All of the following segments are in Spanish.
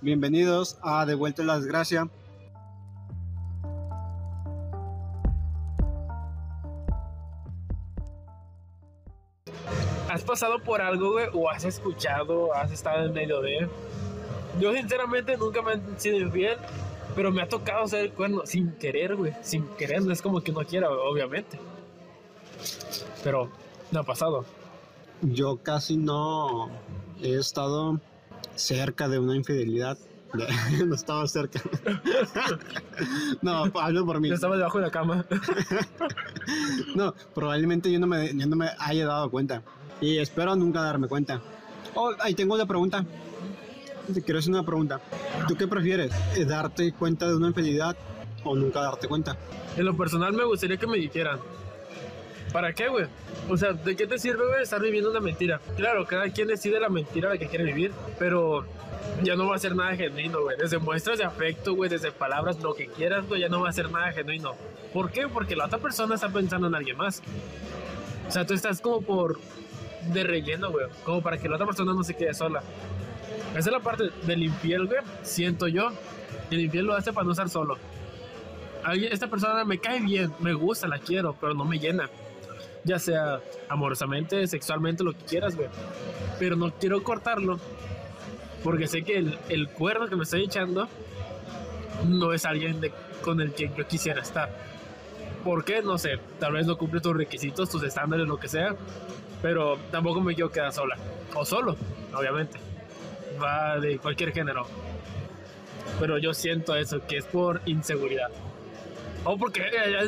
Bienvenidos a De Vuelta la Desgracia. ¿Has pasado por algo, güey? ¿O has escuchado? ¿Has estado en medio de? Yo, sinceramente, nunca me han sido infiel. Pero me ha tocado ser el cuerno sin querer, güey. Sin querer, no es como que no quiera, obviamente. Pero no ha pasado. Yo casi no he estado cerca de una infidelidad. no estaba cerca. no, hablo por mí. Yo estaba debajo de la cama. no, probablemente yo no, me, yo no me haya dado cuenta. Y espero nunca darme cuenta. Oh, ahí tengo una pregunta. Te quiero hacer una pregunta. ¿Tú qué prefieres? ¿Darte cuenta de una infidelidad o nunca darte cuenta? En lo personal me gustaría que me dijeran. ¿Para qué, güey? O sea, ¿de qué te sirve, güey, estar viviendo una mentira? Claro, cada quien decide la mentira la que quiere vivir, pero ya no va a ser nada genuino, güey. Desde muestras de afecto, güey, desde palabras, lo que quieras, güey, ya no va a ser nada genuino. ¿Por qué? Porque la otra persona está pensando en alguien más. O sea, tú estás como por de relleno, güey. Como para que la otra persona no se quede sola. Esa es la parte del infiel, güey. Siento yo. El infiel lo hace para no estar solo. Esta persona me cae bien, me gusta, la quiero, pero no me llena. Ya sea amorosamente, sexualmente, lo que quieras, güey. Pero no quiero cortarlo. Porque sé que el, el cuerno que me estoy echando no es alguien de, con el que yo quisiera estar. ¿Por qué? No sé. Tal vez no cumple tus requisitos, tus estándares, lo que sea. Pero tampoco me quiero quedar sola. O solo, obviamente. Va de cualquier género. Pero yo siento eso, que es por inseguridad. O porque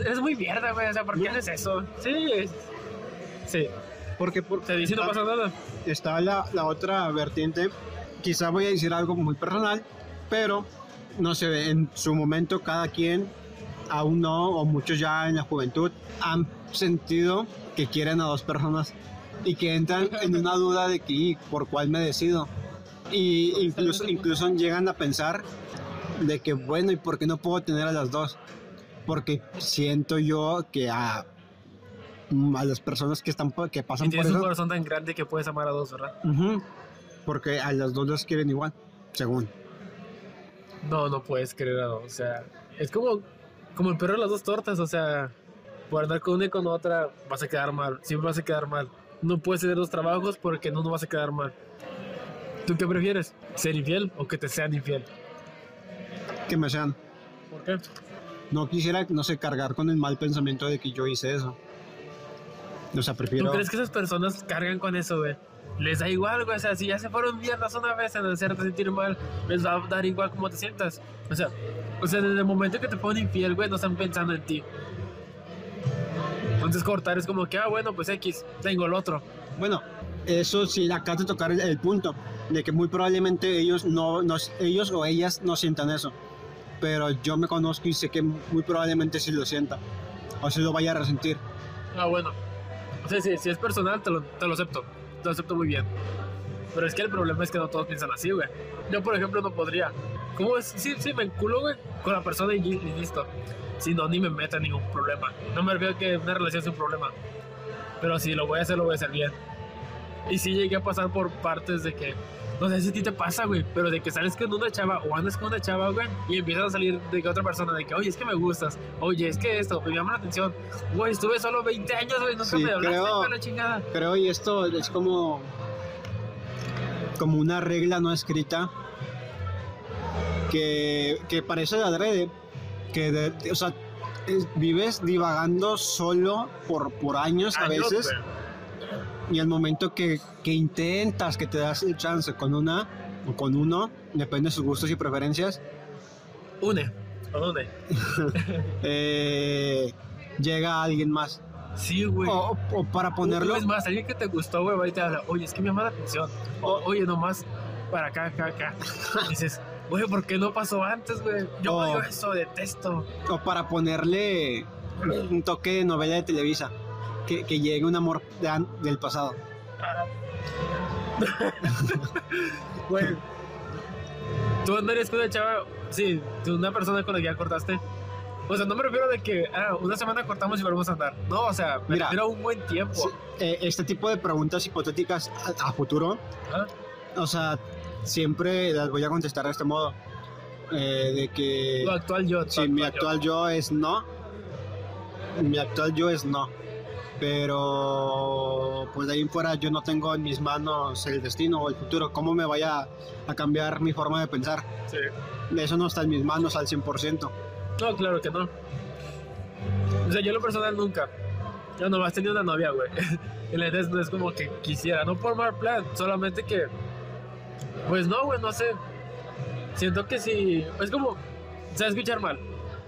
es muy mierda, güey. O sea, ¿por qué haces eso? Sí, es- sí. Porque por, Se dice no pasa nada. está la, la otra vertiente. Quizá voy a decir algo muy personal, pero no sé, en su momento cada quien, aún no, o muchos ya en la juventud, han sentido que quieren a dos personas y que entran en una duda de que "¿Y por cuál me decido. Y incluso, incluso llegan a pensar de que, bueno, ¿y por qué no puedo tener a las dos? Porque siento yo que a, a las personas que, están, que Y pasan por tienes un eso... corazón tan grande que puedes amar a dos, ¿verdad? Porque a las dos las quieren igual, según. No, no puedes creer, o sea, es como, como el perro de las dos tortas, o sea, por andar con una y con otra vas a quedar mal, siempre vas a quedar mal. No puedes tener dos trabajos porque no, no vas a quedar mal. ¿Tú qué prefieres? ¿Ser infiel o que te sean infiel? Que me sean. ¿Por qué? No quisiera, no sé, cargar con el mal pensamiento de que yo hice eso. O sea, ¿Tú prefiero. crees que esas personas cargan con eso, güey? Les da igual, güey. O sea, si ya se fueron mierdas una vez en hacerte sentir mal, les va a dar igual cómo te sientas. O sea, o sea, desde el momento que te ponen infiel, güey, no están pensando en ti. Entonces cortar es como que, ah, bueno, pues X, tengo el otro. Bueno, eso sí, acá te tocar el, el punto de que muy probablemente ellos no, ellos o ellas no sientan eso. Pero yo me conozco y sé que muy probablemente sí lo sienta. O sí lo vaya a resentir. Ah, bueno. O sea, si, es personal, te lo, te lo acepto. Te lo acepto muy bien. Pero es que el problema es que no todos piensan así, güey. Yo, por ejemplo, no podría. ¿Cómo es? Sí, sí, me enculo, güey, con la persona y, listo. Si no, ni me meta en ningún problema. No me refiero a que una relación sea un problema. Pero si lo voy a hacer, lo voy a hacer bien. Y sí llegué a pasar por partes de que, no sé si a ti te pasa, güey, pero de que sales con una chava o andas con una chava, güey, y empiezas a salir de que otra persona, de que, oye, es que me gustas, oye, es que esto, me llama la atención. Güey, estuve solo 20 años, güey, nunca Sí, me hablaste creo- la chingada. Creo y esto es como como una regla no escrita que, que parece de adrede que de- o sea es- vives divagando solo por, por años a Años, veces güey. Y el momento que, que intentas que te das el chance con una o con uno depende de sus gustos y preferencias Une, ¿o dónde? eh, llega alguien más Sí, güey. o, o para ponerlo Es más, alguien que te gustó, güey, va y te habla, oye, es que me llama la atención. O, oye, nomás para acá, acá, acá. Y dices, güey, ¿por qué no pasó antes, güey? Yo odio eso, detesto. o para ponerle un toque de novela de Televisa, que, que llegue un amor de del pasado. Güey. Tú andarías con una chava, sí, una persona con la que ya cortaste. O sea, no me refiero de que, ah, una semana cortamos y volvemos a andar. No, o sea, me Mira, refiero a un buen tiempo. Sí, eh, este tipo de preguntas hipotéticas a, a futuro, ¿Ah? o sea, siempre las voy a contestar de este modo. eh, de que Tu actual yo. tu sí, mi actual yo es no. Mi actual yo es no. Pero pues de ahí en fuera yo no tengo en mis manos el destino o el futuro. ¿Cómo me vaya a cambiar mi forma de pensar? Sí. Eso no está en mis manos al 100%. No, claro que no. O sea, yo en lo personal nunca. Yo nomás tenía una novia, güey. Y la neta es- no es como que quisiera, no por mal plan, solamente que. Pues no, güey, no sé. Siento que si. Es como. Se va a escuchar mal.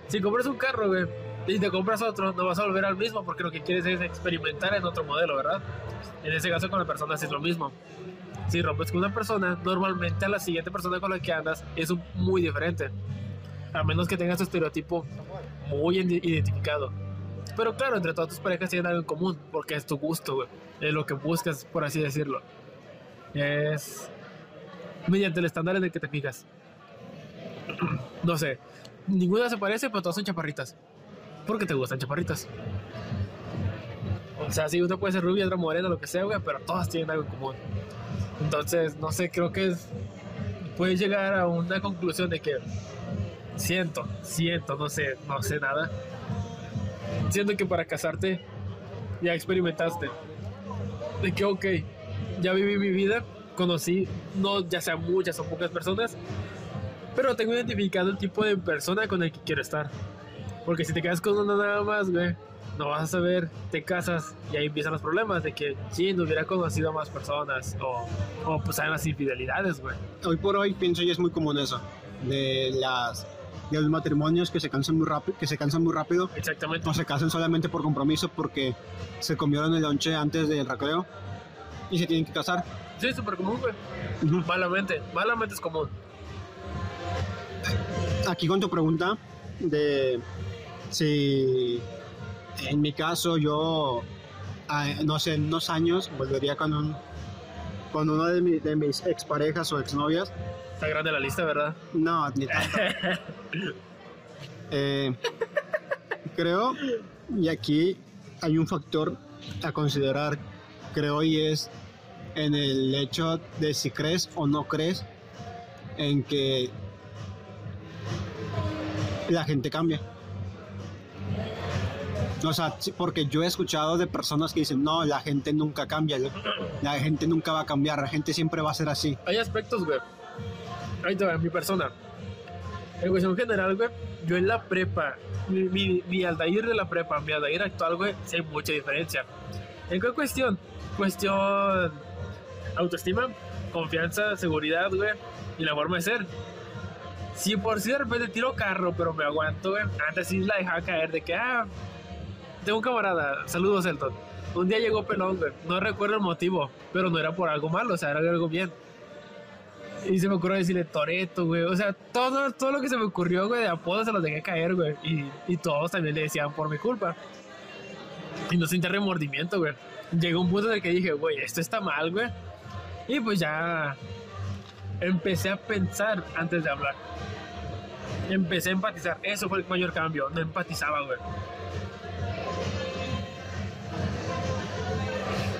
Si compras un carro, güey, y te compras otro, no vas a volver al mismo porque lo que quieres es experimentar en otro modelo, ¿verdad? En ese caso con la persona es lo mismo. Si rompes con una persona, normalmente a la siguiente persona con la que andas es muy diferente. A menos que tengas tu estereotipo muy ide- identificado. Pero claro, entre todas tus parejas tienen algo en común, porque es tu gusto, güey. Es lo que buscas, por así decirlo. Es mediante el estándar en el que te fijas. No sé, ninguna se parece, pero todas son chaparritas. Porque te gustan chaparritas. O sea, sí, uno puede ser rubia, otra morena, lo que sea, güey, pero todas tienen algo en común. Entonces, no sé, creo que es, puedes llegar a una conclusión de que siento, siento, no sé, no sé nada. Siento que para casarte ya experimentaste. De que, ok, ya viví mi vida, conocí, no ya sea muchas o pocas personas, pero tengo identificado el tipo de persona con el que quiero estar. Porque si te quedas con una nada más, güey, no vas a saber, te casas y ahí empiezan los problemas de que, sí, no hubiera conocido a más personas o, o pues hay las infidelidades, güey. Hoy por hoy pienso yo es muy común eso. De las de los matrimonios que se cansan muy rápido, que se cansan muy rápido Exactamente. o se casan solamente por compromiso porque se comieron el lonche antes del recreo y se tienen que casar. Sí, súper común, güey. Ujú. Malamente, malamente es común. Aquí con tu pregunta de si en mi caso yo, no sé, en unos años volvería con un con uno de, mi- de mis exparejas o exnovias. Está grande la lista, ¿verdad? No, ni tanto. Eh, creo, y aquí hay un factor a considerar, creo, y es en el hecho de si crees o no crees en que la gente cambia. O sea, sí, porque yo he escuchado de personas que dicen, no, la gente nunca cambia, la- gente nunca va a cambiar, la gente siempre va a ser así. Hay aspectos, güey. Ahí te va, mi persona. En cuestión general, güey, yo en la prepa, mi, mi, mi Aldair de la prepa, mi Aldair actual, güey, sí hay mucha diferencia. ¿En qué cuestión? Cuestión autoestima, confianza, seguridad, güey, y la forma de ser. Si por si de repente tiro carro, pero me aguanto, güey, antes sí la dejaba caer de que, ah, tengo un camarada, saludos, Elton. Un día llegó pelón, güey, no recuerdo el motivo, pero no era por algo malo, o sea, era algo bien. Y se me ocurrió decirle Toreto, güey. O sea, todo, todo lo que se me ocurrió, güey, de apodos se los dejé caer, güey. Y, y todos también le decían por mi culpa. Y no sentí remordimiento, güey. Llegó un punto en el que dije, güey, esto está mal, güey. Y pues ya empecé a pensar antes de hablar. Empecé a empatizar. Eso fue el mayor cambio. No empatizaba, güey.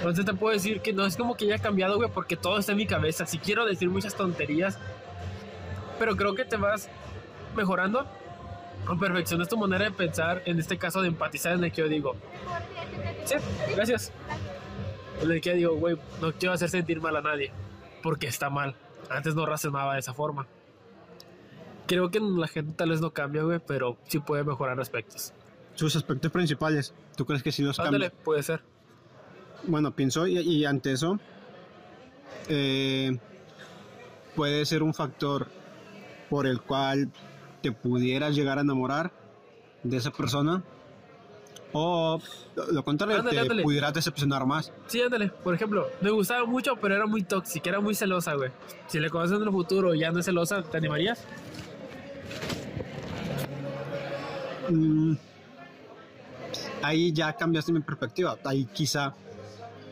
Entonces te puedo decir que no es como que haya cambiado, güey, porque todo está en mi cabeza. Si quiero decir muchas tonterías, pero creo que te vas mejorando o perfeccionas tu manera de pensar, en este caso de empatizar, en el que yo digo, sí, gracias. En el que yo digo, güey, no quiero hacer sentir mal a nadie, porque está mal. Antes no razonaba de esa forma. Creo que la gente tal vez no cambia, güey, pero sí puede mejorar aspectos. Sus aspectos principales, ¿tú crees que sí los Ándale, cambian? puede ser. Bueno, pienso, y, y ante eso, eh, puede ser un factor por el cual te pudieras llegar a enamorar de esa persona, o lo- contrario, Ándale, te ándale. pudieras decepcionar más. Sí, ándale. Por ejemplo, me gustaba mucho, pero era muy tóxica, era muy celosa, güey. Si le conoces en el futuro y ya no es celosa, ¿te animarías? Mm, ahí ya cambiaste mi perspectiva. Ahí quizá,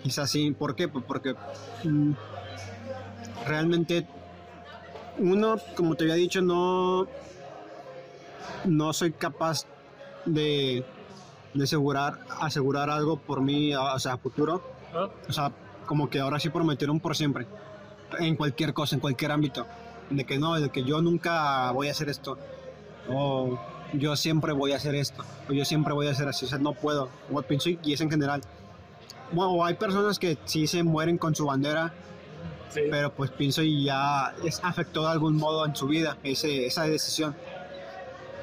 quizá sí. ¿Por qué? Pues porque mm, realmente uno, como te había dicho, no, no soy capaz de, de asegurar, asegurar algo por mí, o sea, a futuro. ¿No? O sea, como que ahora sí prometieron por siempre. en cualquier cosa, en cualquier ámbito. De que no, de que yo nunca voy a hacer esto. O yo siempre voy a hacer esto. O yo siempre voy a hacer así. O sea, no puedo. O pienso, y es en general. Bueno, hay personas que sí se mueren con su bandera, Sí. pero pues pienso y ya es afectó de algún modo en su vida ese, esa decisión.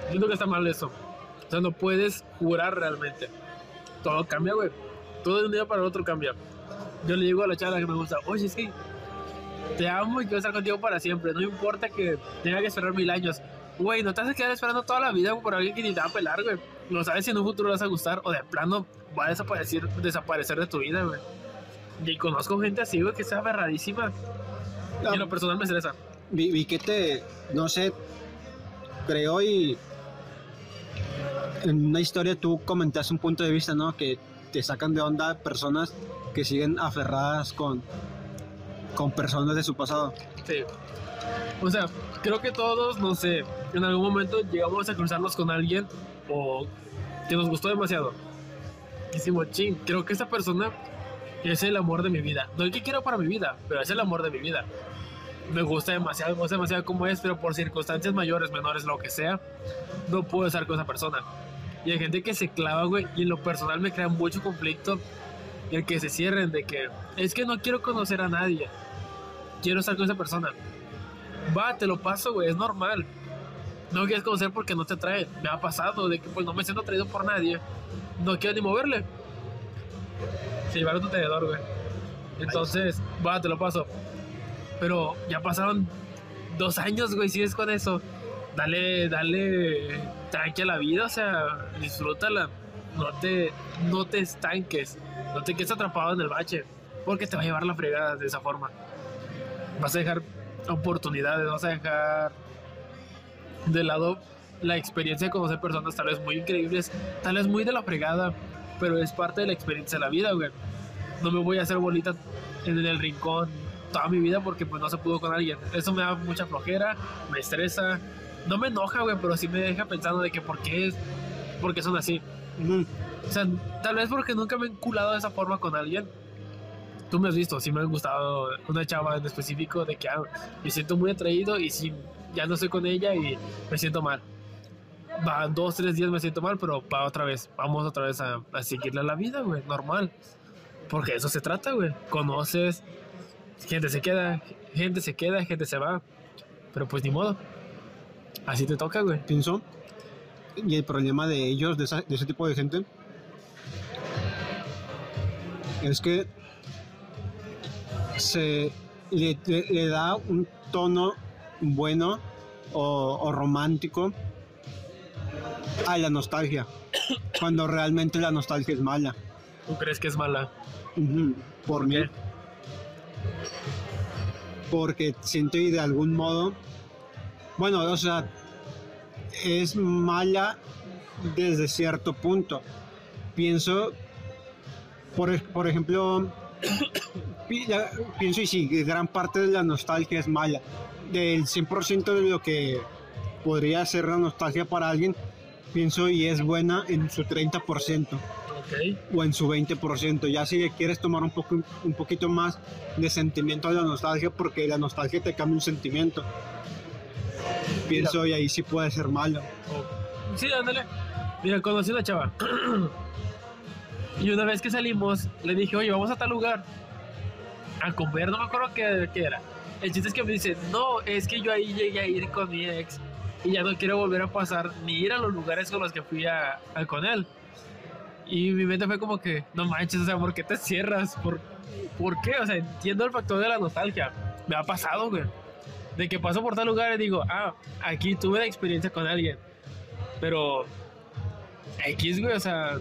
Siento que está mal eso. O sea, no puedes jurar realmente. Todo cambia, güey. Todo de un día para el otro cambia. Yo le digo a la chava que me gusta, oye, es que te amo y quiero estar contigo para siempre. No importa que tenga que esperar mil años. Güey, no te vas a quedar esperando toda la vida por alguien que ni te va a pelar, güey. No sabes si en un futuro le vas a gustar o de plano va a desaparecer, desaparecer de tu vida, güey. Y conozco gente así, güey, que está aferradísima. Y en lo personal me estresa. Vi, vi que te, no sé, creo y en una historia tú comentaste un punto de vista, ¿no? Que te sacan de onda personas que siguen aferradas con, con personas de su pasado. Sí. O sea, creo que todos, no sé, en algún momento llegamos a cruzarnos con alguien o que nos gustó demasiado. Y decimos, ching, creo que esa persona es el amor de mi vida. No el que quiero para mi vida, pero es el amor de mi vida. Me gusta demasiado, me gusta demasiado como es, pero por circunstancias mayores, menores, lo que sea, no puedo estar con esa persona. Y hay gente que se clava, güey, y en lo personal me crea mucho conflicto el que se cierren de que es que no quiero conocer a nadie. Quiero estar con esa persona. Va, te lo paso, güey, es normal. No quieres conocer porque no te atrae. Me ha pasado de que pues no me siento atraído por nadie. No quiero ni moverle. Se llevaron tu tenedor, güey. Entonces, va, te lo paso. Pero ya pasaron dos años, güey, sigues con eso. Dale, dale tranqui a la vida, o sea, disfrútala. No te, no te estanques. No te quedes atrapado en el bache. Porque te va a llevar la fregada de esa forma. Vas a dejar oportunidades, vas a dejar de lado la experiencia de conocer personas tal vez muy increíbles, tal vez muy de la fregada, pero es parte de la experiencia de la vida, güey. No me voy a hacer bolita en el rincón toda mi vida porque pues no se pudo con alguien. Eso me da mucha flojera, me estresa, no me enoja, güey, pero sí me deja pensando de que por qué, por qué son así. Ujú. O sea, tal vez porque nunca me he enculado de esa forma con alguien. Tú me has visto, sí me ha gustado una chava en específico de que ah, me siento muy atraído y sí, ya no estoy con ella y me siento mal. Va, dos, tres días me siento mal, pero va otra vez, vamos otra vez a, a seguirle la vida, güey, normal. Porque eso se trata, güey. Conoces, gente se queda, gente se queda, gente se va. Pero pues ni modo. Así te toca, güey. Pienso. Y el problema de ellos, de, ese tipo de gente, es que se le da un tono bueno o, o romántico a la nostalgia, cuando realmente la nostalgia es mala. ¿Tú crees que es mala? Por mí. qué? Porque siento y de algún modo, bueno, o sea, es mala desde cierto punto. Pienso, por, por ejemplo, pienso y sí, que gran parte de la nostalgia es mala. Del 100% de lo que podría ser la nostalgia para alguien, pienso y es buena en su 30% Ok. o en su 20%. Ya si le quieres tomar un, poco, un poquito más de sentimiento a la nostalgia, porque la nostalgia te cambia un sentimiento. Pienso y ahí sí puede ser malo. Oh. Sí, ándale. Mira, conocí a una chava. y una vez que salimos, le dije, oye, vamos a tal lugar. A comer, no me acuerdo qué, qué era. El chiste es que me dice, no, es que yo ahí llegué a ir con mi ex. Y ya no quiero volver a pasar ni ir a los lugares con los que fui a, con él. Y mi mente fue como que, no manches, o sea, ¿por qué te cierras? ¿Por, ¿Por qué? O sea, entiendo el factor de la nostalgia. Me ha pasado, güey. De que paso por tal lugar y digo, ah, aquí tuve la experiencia con alguien. Pero X, güey, o sea,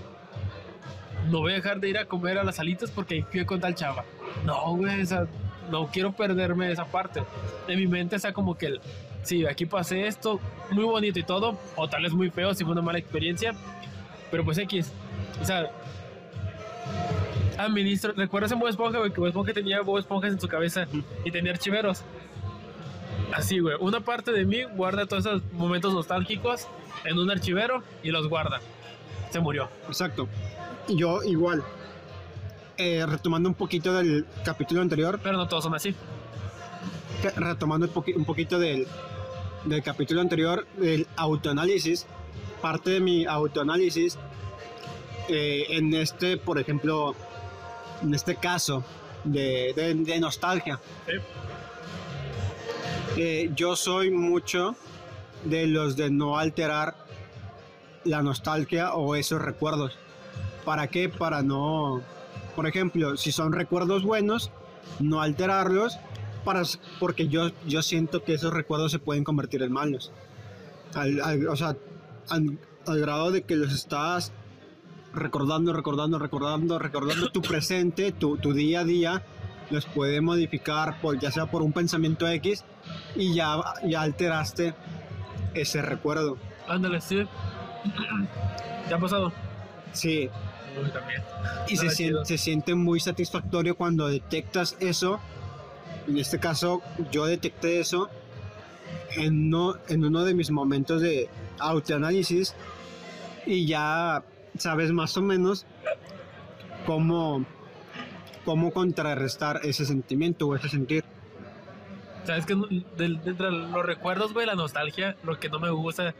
no voy a dejar de ir a comer a las alitas porque fui con tal chava. No, güey, o sea, no quiero perderme esa parte. En mi mente está como que, el, sí, aquí pasé esto, muy bonito y todo, o tal vez muy feo si fue una mala experiencia, pero pues X. O sea, administro, ¿recuerdas en Bob Esponja, güey, que Bob Esponja tenía Bob Esponjas en su cabeza y tenía archiveros? Así, güey, una parte de mí guarda todos esos momentos nostálgicos en un archivero y los guarda. Se murió. Exacto. Y yo igual. Eh, retomando un poquito del capítulo anterior, Pero no todos son así. retomando un, un poquito del, del capítulo anterior, del autoanálisis, parte de mi autoanálisis, eh, en este, por ejemplo, en este caso de, de- de nostalgia, eh, yo soy mucho de los de no alterar la nostalgia o esos recuerdos. ¿Para qué? Para no, por ejemplo, si son recuerdos buenos, no alterarlos, para, porque yo, yo siento que esos recuerdos se pueden convertir en malos. Al- al- o sea, al, al grado de que los estás recordando, recordando, recordando, recordando tu presente, tu, tu día a día, los puede modificar, por, ya sea por un pensamiento X, y ya, ya alteraste ese recuerdo. Ándale, sí. ¿Te ha pasado? Sí, Uy, también. y se, sien- chido. se siente muy satisfactorio cuando detectas eso. En este caso, yo detecté eso en uno, en uno de mis momentos de autoanálisis y ya sabes más o menos cómo, cómo contrarrestar ese sentimiento o ese sentir. Sabes que no- entre los recuerdos, güey, la nostalgia, lo que no me gusta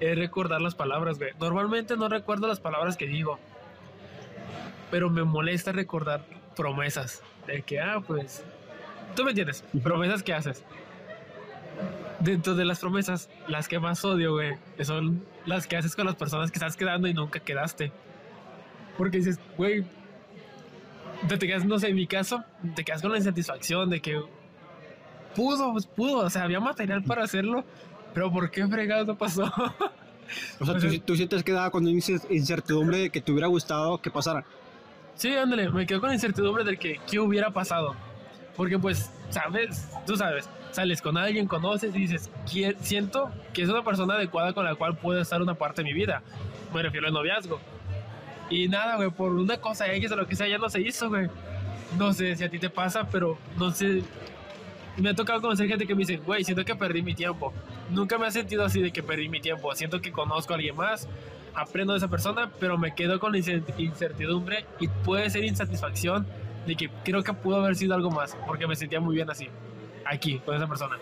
es recordar las palabras, güey. Normalmente no recuerdo las palabras que digo, pero me molesta recordar promesas. De que, ah, pues, tú me entiendes, promesas que haces. Dentro de las promesas, las que más odio, güey, son las que haces con las personas que estás quedando y nunca quedaste. Porque dices, güey, te, te quedas, no sé, en mi caso, te quedas con la insatisfacción de que pudo, pues pudo, o sea, había material para hacerlo, pero ¿por qué fregado pasó? O sea, tú, tú sí te has quedado con una incer- incertidumbre de que te hubiera gustado que pasara. Sí, ándale, me quedo con la incertidumbre de que qué hubiera pasado. Porque pues, sabes, tú sabes, sales con alguien, conoces y dices, "Qui- siento que es una persona adecuada con la cual puedo estar una parte de mi vida. Me refiero al noviazgo. Y nada, güey, por una cosa X o lo que sea, ya no se hizo, güey. No sé si a ti te pasa, pero no sé. Me ha tocado conocer gente que me dice, güey, siento que perdí mi tiempo. Nunca me ha sentido así de que perdí mi tiempo. Siento que conozco a alguien más, aprendo de esa persona, pero me quedo con la incer- incertidumbre y puede ser insatisfacción de que creo que pudo haber sido algo más, porque me sentía muy bien así, aquí, con esa persona.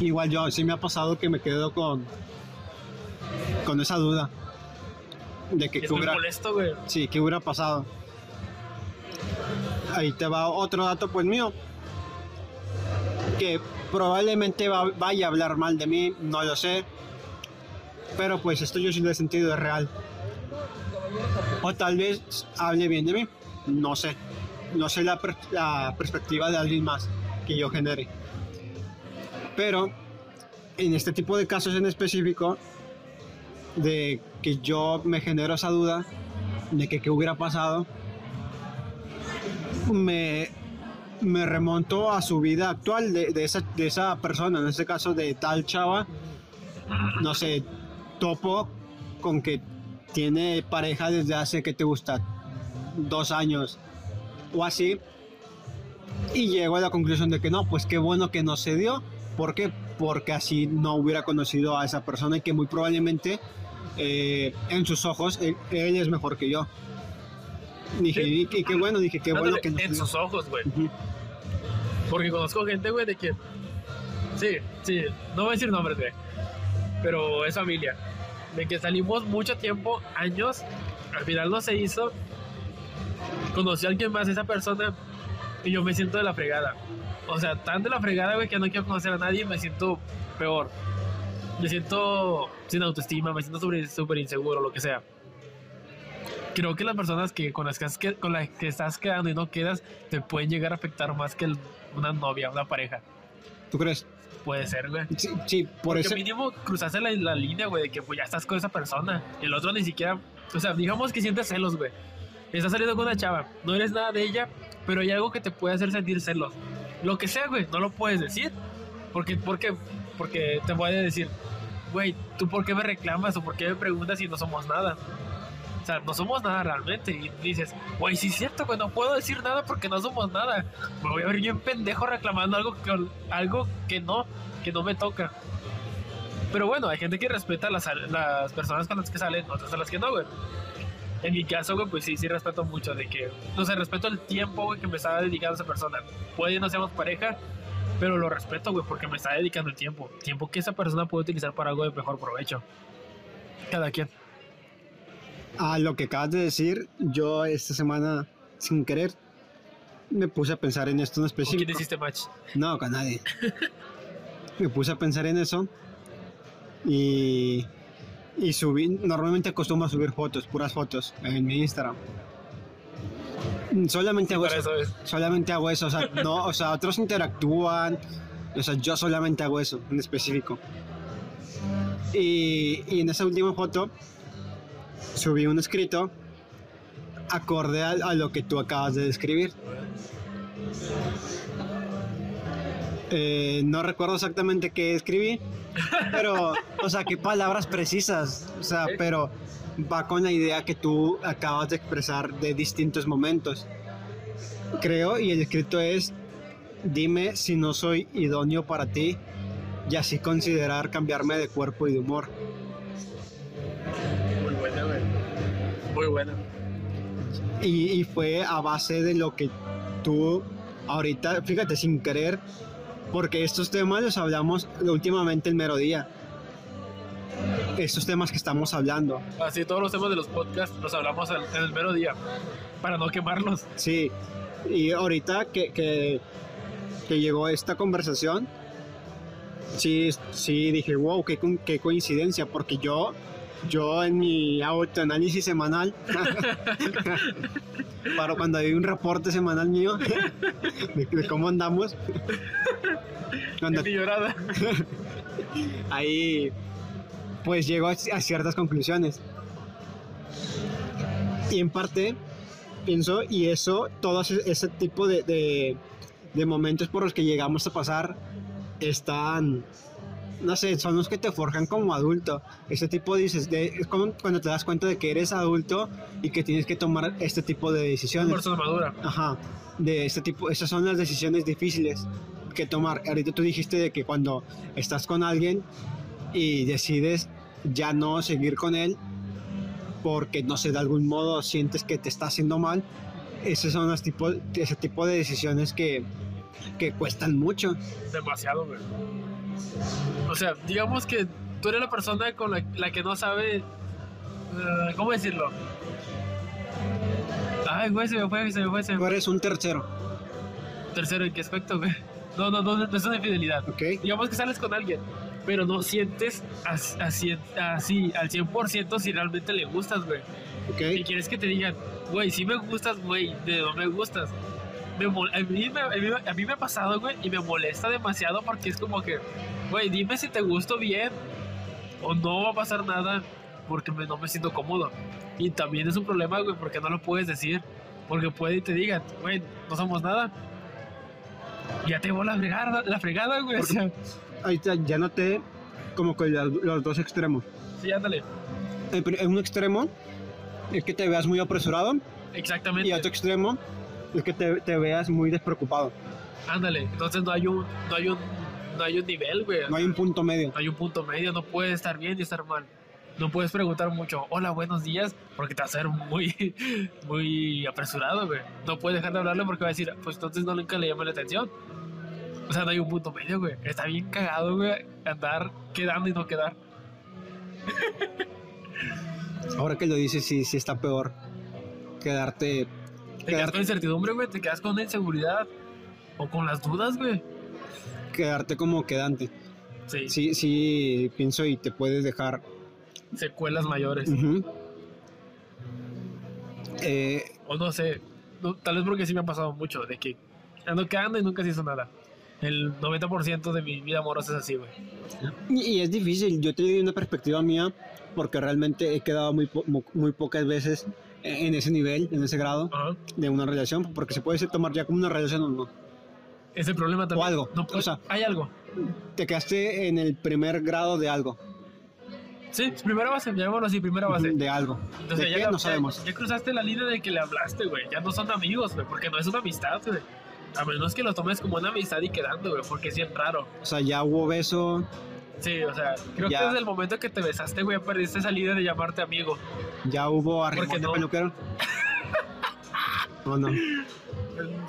Igual yo, sí me ha pasado que me quedo con, con esa duda de que qué hubiera, molesto, güey. sí, qué hubiera pasado. Ahí te va otro dato pues mío, que probablemente va- vaya a hablar mal de mí, no lo sé, pero pues esto yo lo he sentido real. O tal vez hable bien de mí, no sé, no sé la perspectiva de alguien más que yo genere. Pero en este tipo de casos en específico, de que yo me genero esa duda de que qué hubiera pasado, me, me remonto a su vida actual de, de esa, de esa persona, en este caso de tal chava, no sé, topo con que tiene pareja desde hace que te gusta dos años o así y llego a la conclusión de que no, pues qué bueno que no se dio. ¿Por qué? Porque así no hubiera conocido a esa persona y que muy probablemente eh, en sus ojos él, él es mejor que yo. Dije, Sí. y, y qué bueno, dije, qué bueno que no en sus ojos, güey. Porque conozco gente, güey, de que. Sí, sí, no voy a decir nombres, güey. Pero es familia. De que salimos mucho tiempo, años, al final no se hizo. Conocí a alguien más, esa persona, y yo me siento de la fregada. O sea, tan de la fregada, güey, que no quiero conocer a nadie me siento peor. Me siento sin autoestima, me siento súper inseguro, lo que sea. Creo que las personas que con las que, con las que estás quedando y no quedas te pueden llegar a afectar más que una novia, una pareja. ¿Tú crees? Puede ser, güey. Sí, sí, por Porque eso. mínimo cruzaste la, la línea, güey, de que pues ya estás con esa persona. El otro ni siquiera. O sea, digamos que sientes celos, güey. Estás saliendo con una chava, no eres nada de ella, pero hay algo que te puede hacer sentir celos. Lo que sea, güey, no lo puedes decir. Porque, porque, porque te a decir, güey, ¿tú por qué me reclamas o por qué me preguntas si no somos nada? O sea, no somos nada realmente. Y dices, güey, sí es cierto, güey, no puedo decir nada porque no somos nada. Me voy a ver bien pendejo reclamando algo que, algo que no, que no me toca. Pero bueno, hay gente que respeta las, las personas con las que salen, otras a las que no, güey. En mi caso, güey, pues sí, sí respeto mucho de que, no sé, respeto el tiempo, güey, que me estaba dedicando esa persona. Puede que no seamos pareja, Pero lo respeto, güey, porque me está dedicando el tiempo. Tiempo que esa persona puede utilizar para algo de mejor provecho. Cada quien. A lo que acabas de decir, yo esta semana, sin querer, me puse a pensar en esto en ¿Con quién específico. hiciste match? No, con nadie. me puse a pensar en eso y, y subí. Normalmente acostumbro a subir fotos, puras fotos, en mi Instagram. Solamente hago Para eso. eso es. Solamente hago eso. O sea, no, o sea, otros interactúan. O sea, yo solamente hago eso en específico. Y, y en esa última foto subí un escrito acorde a, a lo que tú acabas de describir. Eh, no recuerdo exactamente qué escribí, pero, o sea, qué palabras precisas, o sea, pero va con la idea que tú acabas de expresar de distintos momentos. Creo, y el escrito es, dime si no soy idóneo para ti y así considerar cambiarme de cuerpo y de humor. Muy buena. Y, y fue a base de lo que tú ahorita, fíjate, sin querer, porque estos temas los hablamos últimamente el mero día. Estos temas que estamos hablando. Así todos los temas de los podcasts los hablamos en, el mero día. Para no quemarlos. Sí, y ahorita que, que, que llegó esta conversación, sí, sí dije, wow, qué, qué coincidencia, porque yo, yo en mi autoanálisis semanal, para cuando hay un reporte semanal mío de, de cómo andamos, cuando Ni llorada. ahí pues llego a, a ciertas conclusiones. Y en parte pienso, y eso, todo ese, ese tipo de, de, de momentos por los que llegamos a pasar están, no sé, son los que te forjan como adulto. Ese tipo dices, de, es como cuando te das cuenta de que eres adulto y que tienes que tomar este tipo de Una decisiones. persona madura. Ajá, de este tipo, esas son las decisiones difíciles que tomar. Ahorita tú dijiste de que cuando estás con alguien y decides ya no seguir con él porque no sé, de algún modo sientes que te está haciendo mal, esos son los tipos, ese tipo de decisiones que, que cuestan mucho. Demasiado, güey. O sea, digamos que tú eres la persona con la, la que no sabe. eh, ¿Cómo decirlo? Ay, güey, se me fue, se me fue, se me Tú fue. eres un tercero, Tercero, ¿en qué aspecto, güey? No, no, no, no es una infidelidad. ¿ok? Digamos que sales con alguien, pero no sientes as- así, así al 100% si realmente le gustas, güey. Y ¿Ok? quieres que te digan, güey, si me gustas, güey, de no me gustas. Me a, mí me, a, mí, a mí me ha pasado, güey, y me molesta demasiado porque es como que, güey, dime si te gusto bien o no va a pasar nada porque me- no me siento cómodo. Y también es un problema, güey, porque no lo puedes decir. Porque puede y te digan, güey, no somos nada. Y Ya te voy la fregada, la fregada, güey. O Porque- sea, Ahorita ya noté como que la- los dos extremos. sí, ándale. Pri- En un extremo es que te veas muy apresurado Exactamente. y otro extremo es que te, te veas muy despreocupado. Ándale. Entonces no hay un, no hay un, no hay un nivel, güey. No hay un punto medio. No hay un punto medio, no puedes estar bien y estar mal. No puedes preguntar mucho, hola, buenos días, porque te va a hacer muy, muy apresurado, güey. No puedes dejar de hablarle porque va a decir, pues entonces no nunca le llama la atención. O sea, no hay un punto medio, güey. Está bien cagado, güey, andar quedando y no quedar. Ahora que lo dices, sí, sí está peor. Quedarte. Te quedas Quedarte, con incertidumbre, güey, te quedas con inseguridad o con las dudas, güey. quedarte como quedante. Sí, Sí, sí, pienso y te puedes dejar. secuelas mayores. Ujú. Eh, O no sé, no, tal vez porque sí me ha pasado mucho, de que ando quedando y nunca se hizo nada. El 90% de mi vida amorosa es así, güey. y, y es difícil. Yo te doy una perspectiva mía porque realmente he quedado muy, po- mu- muy pocas veces en ese nivel, en ese grado Ajá. de una relación, porque se puede tomar ya como una relación o no. Es el problema también. algo, No o sea- hay algo. Te quedaste en el primer grado de algo. Sí, primera base, llamémoslo así, primera base. De algo. Entonces, ¿De ya, qué? ya- No sabemos. Ya, cruzaste la línea de que le hablaste, güey. Ya no son amigos, güey, porque no es una amistad, güey. A menos que lo tomes como una amistad y quedando, güey, porque es bien raro. O sea, ya hubo beso, Sí, o sea, creo Ya. que desde el momento que te besaste, güey, perdiste esa línea de llamarte amigo. ya hubo arrimón de no. peluquero. ¿O no?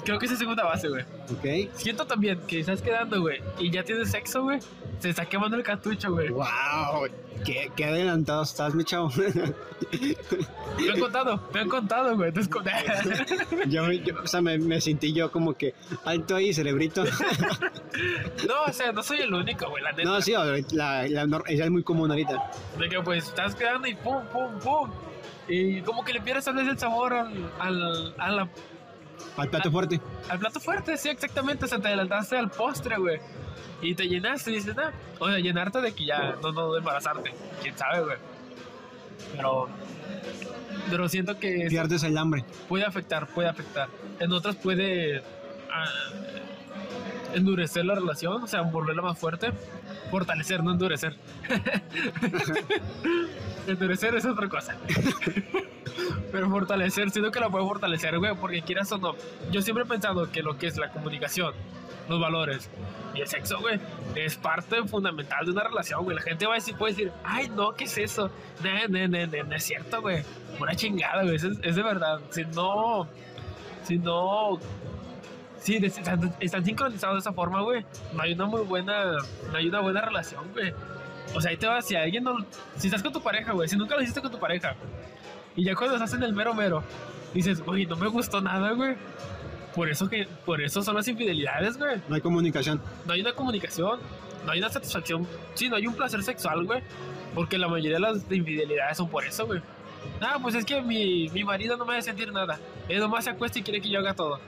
Creo que es la segunda base, güey. Ok. Siento también que estás quedando, güey, y ya tienes sexo, güey. Se está quemando el cartucho, güey. Wow. Qué, qué adelantado estás, mi chavo. Me han contado, me han contado, güey. Entonces, con- yo, yo- o sea, me, me sentí yo como que alto ahí, cerebrito. no, o sea, no soy el único, güey, la neta. no, sí, la, la, ella es muy común ahorita. De que pues estás quedando y pum, pum, pum. Y como que le pierdes tal vez el sabor al, al, a la- Al plato fuerte. al plato fuerte, sí, exactamente. O sea, te adelantaste al postre, güey. Y te llenaste y dices, nah. O sea, llenarte de que ya no, no, de embarazarte. Quién sabe, güey. Pero. Pero siento que es- Pierdes el hambre. puede afectar, puede afectar. En otras puede ah, endurecer la relación, o sea, volverla más fuerte. Fortalecer, no endurecer. endurecer es otra cosa. Pero fortalecer, siento que la puede fortalecer, güey, porque quieras o no. Yo siempre he pensado que lo que es la comunicación, los valores y el sexo, güey, es parte fundamental de una relación, güey. La gente va a decir, puede decir, ay, no, ¿qué es eso? No, no, no, no, es cierto, güey. Pura chingada, güey. Es, es de verdad. Si no. Si no. De- están, están sincronizados de esa forma, güey. No hay una muy buena. No hay una buena relación, güey. O sea, ahí te vas. Si alguien no. Si estás con tu pareja, güey. Si nunca lo hiciste con tu pareja. Y ya cuando estás en el mero mero. Dices, güey, no me gustó nada, güey. Por eso que. Por eso son las infidelidades, güey No hay comunicación. no hay una comunicación, no hay una satisfacción, sí, no hay un placer sexual, güey. Porque la mayoría de las infidelidades son por eso, güey. Ah, pues es que mi, mi marido no me hace sentir nada. Él nomás se acuesta y quiere que yo haga todo.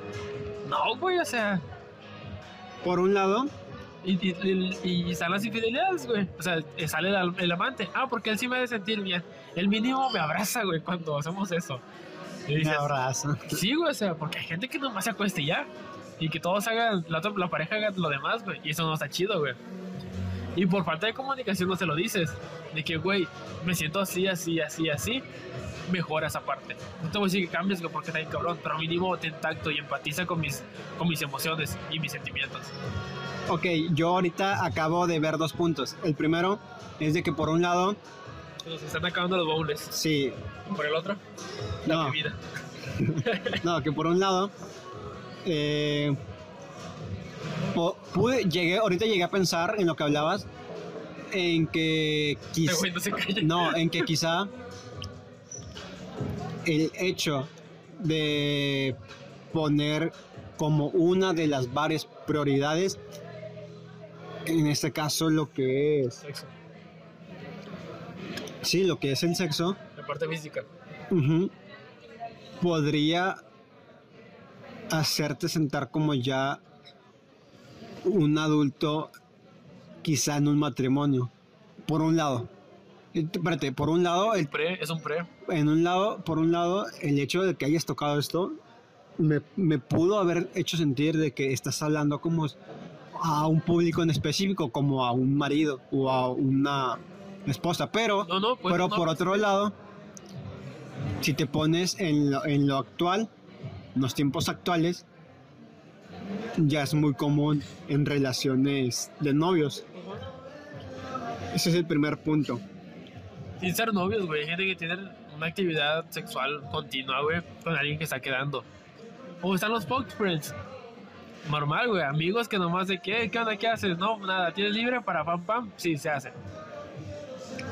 No, güey, o sea. Por un lado, Y, y, y- y están las infidelidades, güey. O sea, eh, sale el, el amante. Ah, porque él sí me hace sentir bien. El mínimo me abraza, güey, cuando hacemos eso. Y me abrazo. Sí, güey, o sea, porque hay gente que nomás se acueste y ya. Y que todos hagan, la, otra- la pareja haga lo demás, güey. Y eso no está chido, güey. Y por falta de comunicación no se lo dices. De que, güey, me siento así, así, así, así. Mejora esa parte. No te voy a decir que cambies, porque está bien cabrón. Pero mínimo ten tacto y empatiza con mis, con mis emociones y mis sentimientos. Ok, yo ahorita acabo de ver dos puntos. El primero es de que por un lado, Nos están acabando los bowls. sí, Por el otro, la no, bebida. no, que por un lado, eh, pude, llegué, ahorita llegué a pensar en lo que hablabas, en que Este quizá, güey no en que quizá el hecho de poner como una de las varias prioridades, en este caso lo que es, Sexo, sí, lo que es el sexo, la parte física. Podría hacerte sentar como ya un adulto quizá en un matrimonio por un lado espérate por un lado el, Pre, es un pre. en un lado por un lado el hecho de que hayas tocado esto me, me pudo haber hecho sentir de que estás hablando como a un público en específico como a un marido o a una esposa pero No, no, pues pero no. por otro lado, si te pones en lo, en lo actual, en los tiempos actuales, ya es muy común en relaciones de novios. Ese es el primer punto. Sin ser novios, güey. Hay gente que tiene una actividad sexual continua, güey, con alguien que está quedando. O están los fuck friends. Normal, güey. Amigos que nomás de qué, ¿qué onda? ¿Qué haces? No, nada. ¿Tienes libre para pam pam? Sí, se hace.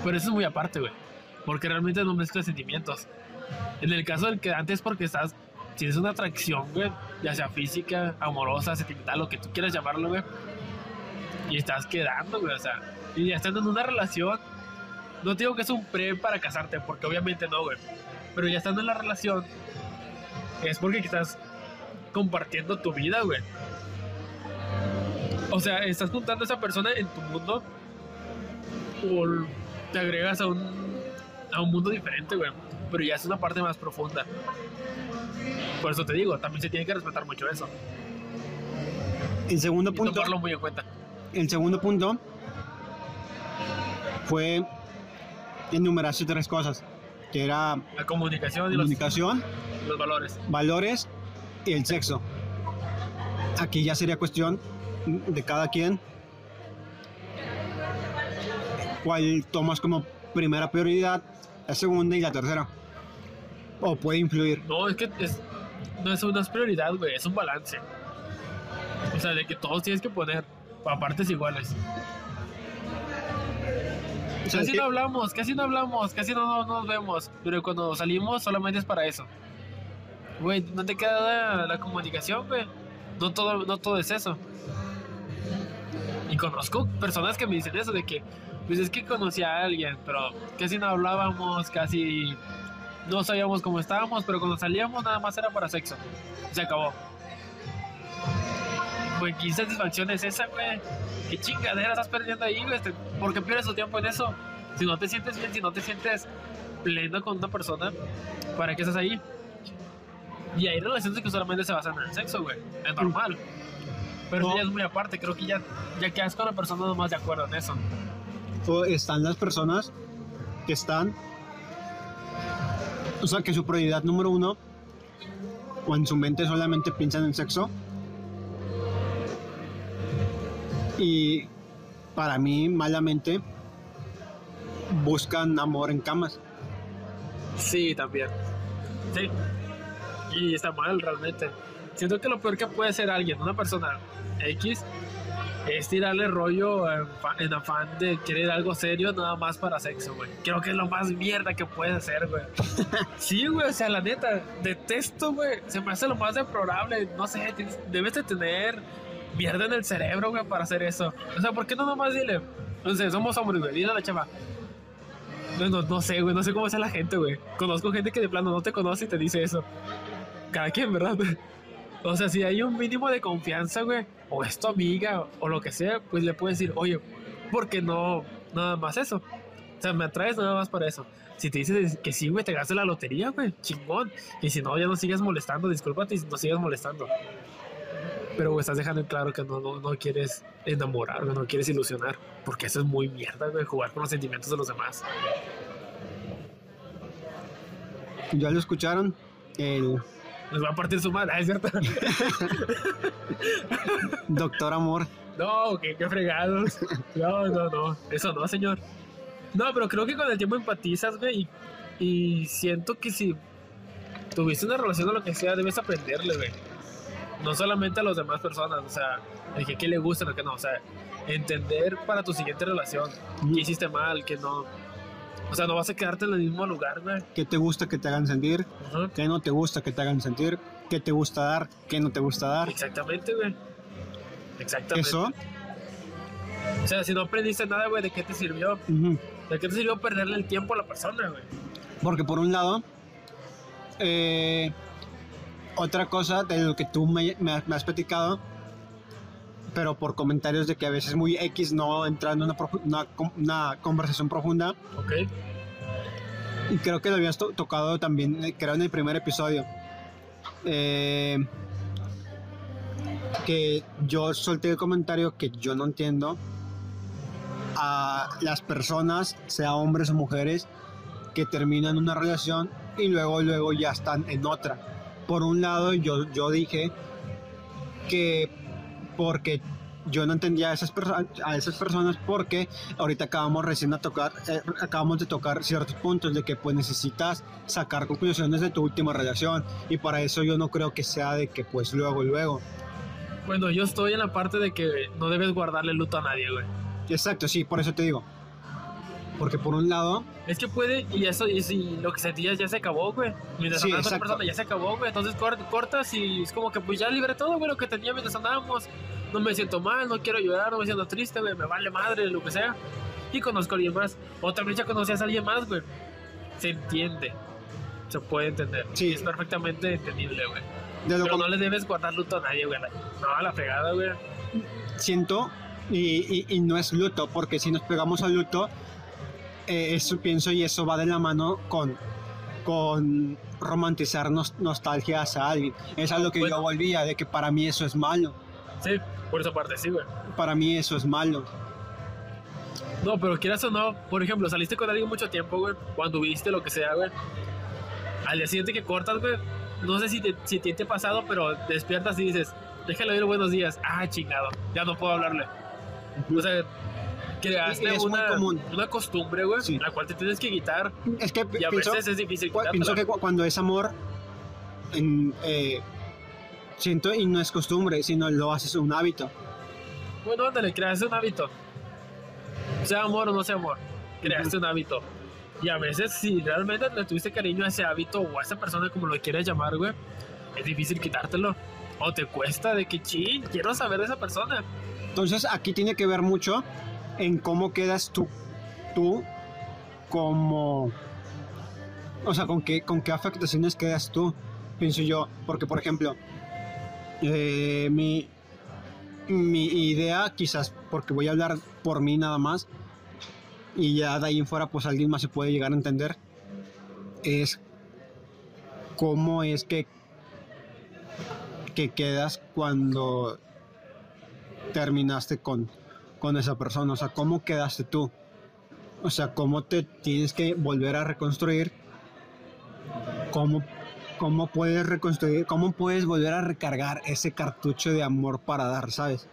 Pero eso es muy aparte, güey. Porque realmente no mezcla sentimientos. En el caso del que antes, porque estás. Tienes una atracción, güey. Ya sea física, amorosa, sentimental, lo que tú quieras llamarlo, güey. Y estás quedando, güey. O sea, y ya estando en una relación. No te digo que es un pre para casarte, porque obviamente no, güey. Pero ya estando en la relación, es porque estás compartiendo tu vida, güey. O sea, estás juntando a esa persona en tu mundo o te agregas a un, a un mundo diferente, güey. Pero ya es una parte más profunda. Por eso te digo, también se tiene que respetar mucho eso. El segundo Y punto, tomarlo muy en cuenta. el segundo punto fue enumerarse tres cosas, que era La comunicación y los, comunicación, los valores. valores y el sexo. Aquí ya sería cuestión de cada quien cuál tomas como primera prioridad, la segunda y la tercera. O puede influir. No, es que es, no es una prioridad, güey, es un balance. O sea, de que todos tienes que poner a partes iguales. O sea, Casi que- no hablamos, casi no hablamos, casi no, no nos vemos. Pero cuando salimos solamente es para eso. Güey, no te queda la, la comunicación, güey. No todo, no todo es eso. Y conozco personas que me dicen eso, de que, pues es que conocí a alguien, pero casi no hablábamos, casi no sabíamos cómo estábamos, pero cuando salíamos nada más era para sexo. Se acabó. Güey, ¿qué satisfacción es esa, güey? ¿Qué chingadera estás perdiendo ahí, güey? Este, ¿Por qué pierdes tu tiempo en eso? Si no te sientes bien, si no te sientes pleno con una persona, ¿para qué estás ahí? Y hay relaciones que solamente se basan en el sexo, güey. Es normal. Pero eso No. ya es muy aparte. Creo que ya, ya quedas con la persona nomás de acuerdo en eso. o están las personas que están, o sea, que su prioridad número uno, o en su mente solamente piensan en sexo. Y para mí, malamente, buscan amor en camas. Sí, también. Sí. Y está mal, realmente. Siento que lo peor que puede hacer alguien, una persona X, es tirarle rollo en, en afán de querer algo serio nada más para sexo, güey. Creo que es lo más mierda que puedes hacer, güey. sí, güey, o sea, la neta, detesto, güey. Se me hace lo más deplorable. No sé, debes de tener mierda en el cerebro, güey, para hacer eso. O sea, ¿por qué no nomás dile? Sé, somos hombres, güey. Dile a la chava. No, no, no sé, güey, no sé cómo es la gente, güey. Conozco gente que de plano no te conoce y te dice eso. Cada quien, ¿verdad? O sea, si hay un mínimo de confianza, güey, o es tu amiga, o lo que sea, pues le puedes decir, oye, ¿por qué no nada más eso? O sea, me atraes nada más para eso. Si te dices que sí, güey, te gastas la lotería, güey, chingón. Y si no, ya no sigues molestando, discúlpate y no sigues molestando. Pero, güey, estás dejando en claro que no, no, no quieres enamorar, no quieres ilusionar. Porque eso es muy mierda, güey, jugar con los sentimientos de los demás. Ya lo escucharon. El Les va a partir su madre, ¿es cierto? doctor amor. No, que qué fregados. No, no, no. Eso no, señor. No, pero creo que con el tiempo empatizas, güey. Y, y siento que si tuviste una relación o lo que sea, debes aprenderle, güey. No solamente a las demás personas, o sea, el que qué le gusta, lo que no. O sea, entender para tu siguiente relación qué hiciste mal, que no. O sea, no vas a quedarte en el mismo lugar, güey. ¿Qué te gusta que te hagan sentir? ¿Qué no te gusta que te hagan sentir? ¿Qué te gusta dar? ¿Qué no te gusta dar? Exactamente, güey. Exactamente. Eso. O sea, si no aprendiste nada, güey, ¿de qué te sirvió? ¿De qué te sirvió perderle el tiempo a la persona, güey? Porque por un lado, eh, otra cosa de lo que tú me, me has- me has platicado, pero por comentarios de que a veces muy X no entra en una, una, conversación profunda, Ok. y creo que lo habías to- tocado también, eh, creo en el primer episodio, eh, que yo solté el comentario que yo no entiendo a las personas, sea hombres o mujeres, que terminan una relación y luego luego ya están en otra. Por un lado, yo, yo dije que porque yo no entendía a esas, a esas personas porque ahorita acabamos recién a tocar, eh, acabamos de tocar ciertos puntos de que pues necesitas sacar conclusiones de tu última relación y para eso yo no creo que sea de que pues luego luego. Bueno, yo estoy en la parte de que no debes guardarle luto a nadie, güey. Exacto, sí, por eso te digo. Porque por un lado, Es que puede, y eso, y si lo que sentías ya se acabó, güey. Mientras Sí, con otra persona ya se acabó, güey. Entonces cor- cortas y es como que pues ya libré todo, güey, lo que tenía mientras andábamos. No me siento mal, no quiero llorar, no me siento triste, güey. Me vale madre, lo que sea. Y conozco a alguien más. O también ya conocías a alguien más, güey. Se entiende. Se puede entender. Sí. Es perfectamente entendible, güey. Pero no le debes guardar luto a nadie, güey. No, a la fregada, güey. siento y, y- y no es luto, porque si nos pegamos al luto, eh, eso pienso y eso va de la mano con, con romantizar nos- nostalgia hacia alguien. Es a lo que Bueno. yo volvía, de que para mí eso es malo. Sí, por esa parte sí, güey. Para mí eso es malo. No, pero quieras o no, por ejemplo, saliste con alguien mucho tiempo, güey, cuando viste lo que sea, güey. Al día siguiente que cortas, güey, no sé si te, si te, te ha pasado, pero despiertas y dices, déjale oír buenos días. Ah, chingado, ya no puedo hablarle. O sea, creaste es muy una, común. una costumbre, güey, Sí. la cual te tienes que quitar Es que y a pienso, veces es difícil cu- pienso quitártela. que cu- cuando es amor, en, eh, siento, y no es costumbre, sino lo haces un hábito. Bueno, ándale, creaste un hábito. Sea amor o no sea amor, creaste un hábito. Y a veces, si realmente le tuviste cariño a ese hábito o a esa persona, como lo quieras llamar, güey, es difícil quitártelo. O te cuesta de que, ching, quiero saber de esa persona. Entonces aquí tiene que ver mucho en cómo quedas tú, tú como, o sea, con qué, con qué afectaciones quedas tú, pienso yo, porque por ejemplo, eh, mi, mi idea, quizás porque voy a hablar por mí nada más, y ya de ahí en fuera pues alguien más se puede llegar a entender, es cómo es que, que quedas cuando terminaste con, con esa persona, o sea, cómo quedaste tú, o sea, cómo te tienes que volver a reconstruir, cómo, cómo puedes reconstruir, cómo puedes volver a recargar ese cartucho de amor para dar, ¿sabes?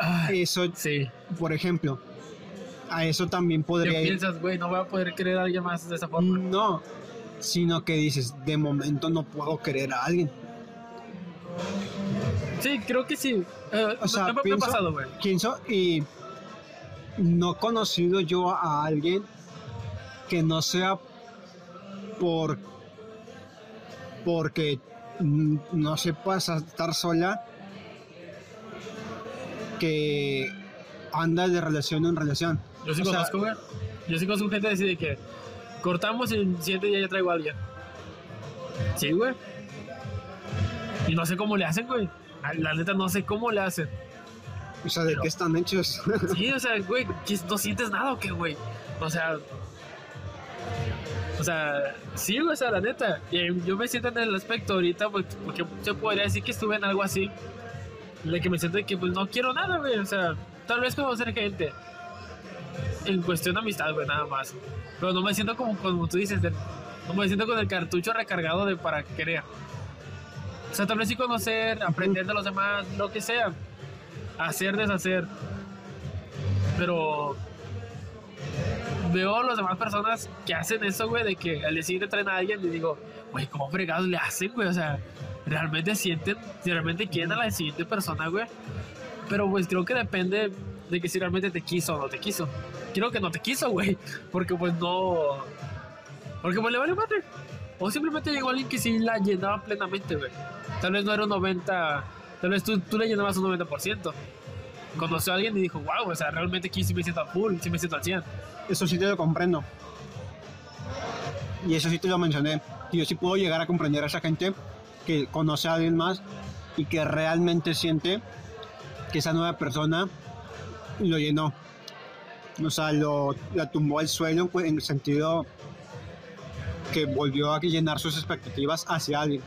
Ah, Eso, sí. por ejemplo, a eso también ¿Qué podría ir. piensas, güey? No voy a poder querer a alguien más de esa forma. No, sino que dices, de momento no puedo querer a alguien. Sí, creo que sí. Eh, O sea, me, me ha pienso- pasado, güey. Pienso y no he conocido yo a alguien que no sea por porque no sepa estar sola que anda de relación en relación. Yo sí o sea- conozco, güey. Yo sí conozco gente que dice que cortamos y el siguiente día ya traigo a alguien. Sí, güey. Y no sé cómo le hacen, güey. La neta no sé cómo le hacen. O sea, ¿de Pero- qué están hechos? Sí, o sea, güey, ¿qué- ¿no sientes nada o qué, güey? O sea... O sea, sí, o sea, la neta. Eh, yo me siento en el aspecto ahorita, porque se podría decir que estuve en algo así. De que me siento de que, pues, no quiero nada, güey. O sea, tal vez conocer gente. En cuestión de amistad, güey, nada más. Pero no me siento como, como tú dices, de- no me siento con el cartucho recargado de para querer. O sea, tal vez sí conocer, aprender de los demás, lo que sea. Hacer, deshacer. Pero veo a las demás personas que hacen eso, güey, de que al siguiente traen a alguien y digo, güey, ¿cómo fregados le hacen, güey? O sea, realmente sienten, si realmente quieren a la siguiente persona, güey. Pero pues creo que depende de que si realmente te quiso o no te quiso. Creo que no te quiso, güey. Porque pues no. Porque pues le vale madre. O simplemente llegó alguien que sí la llenaba plenamente, güey. Tal vez no era un 90. Tal vez tú, tú le llenabas un 90%. Conoció a alguien y dijo, wow, o sea, realmente aquí sí me siento a full, sí me siento al 100. Eso sí te lo comprendo. Y eso sí te lo mencioné. Yo sí puedo llegar a comprender a esa gente que conoce a alguien más y que realmente siente que esa nueva persona lo llenó. O sea, lo, la tumbó al suelo pues, en el sentido que volvió a llenar sus expectativas hacia alguien.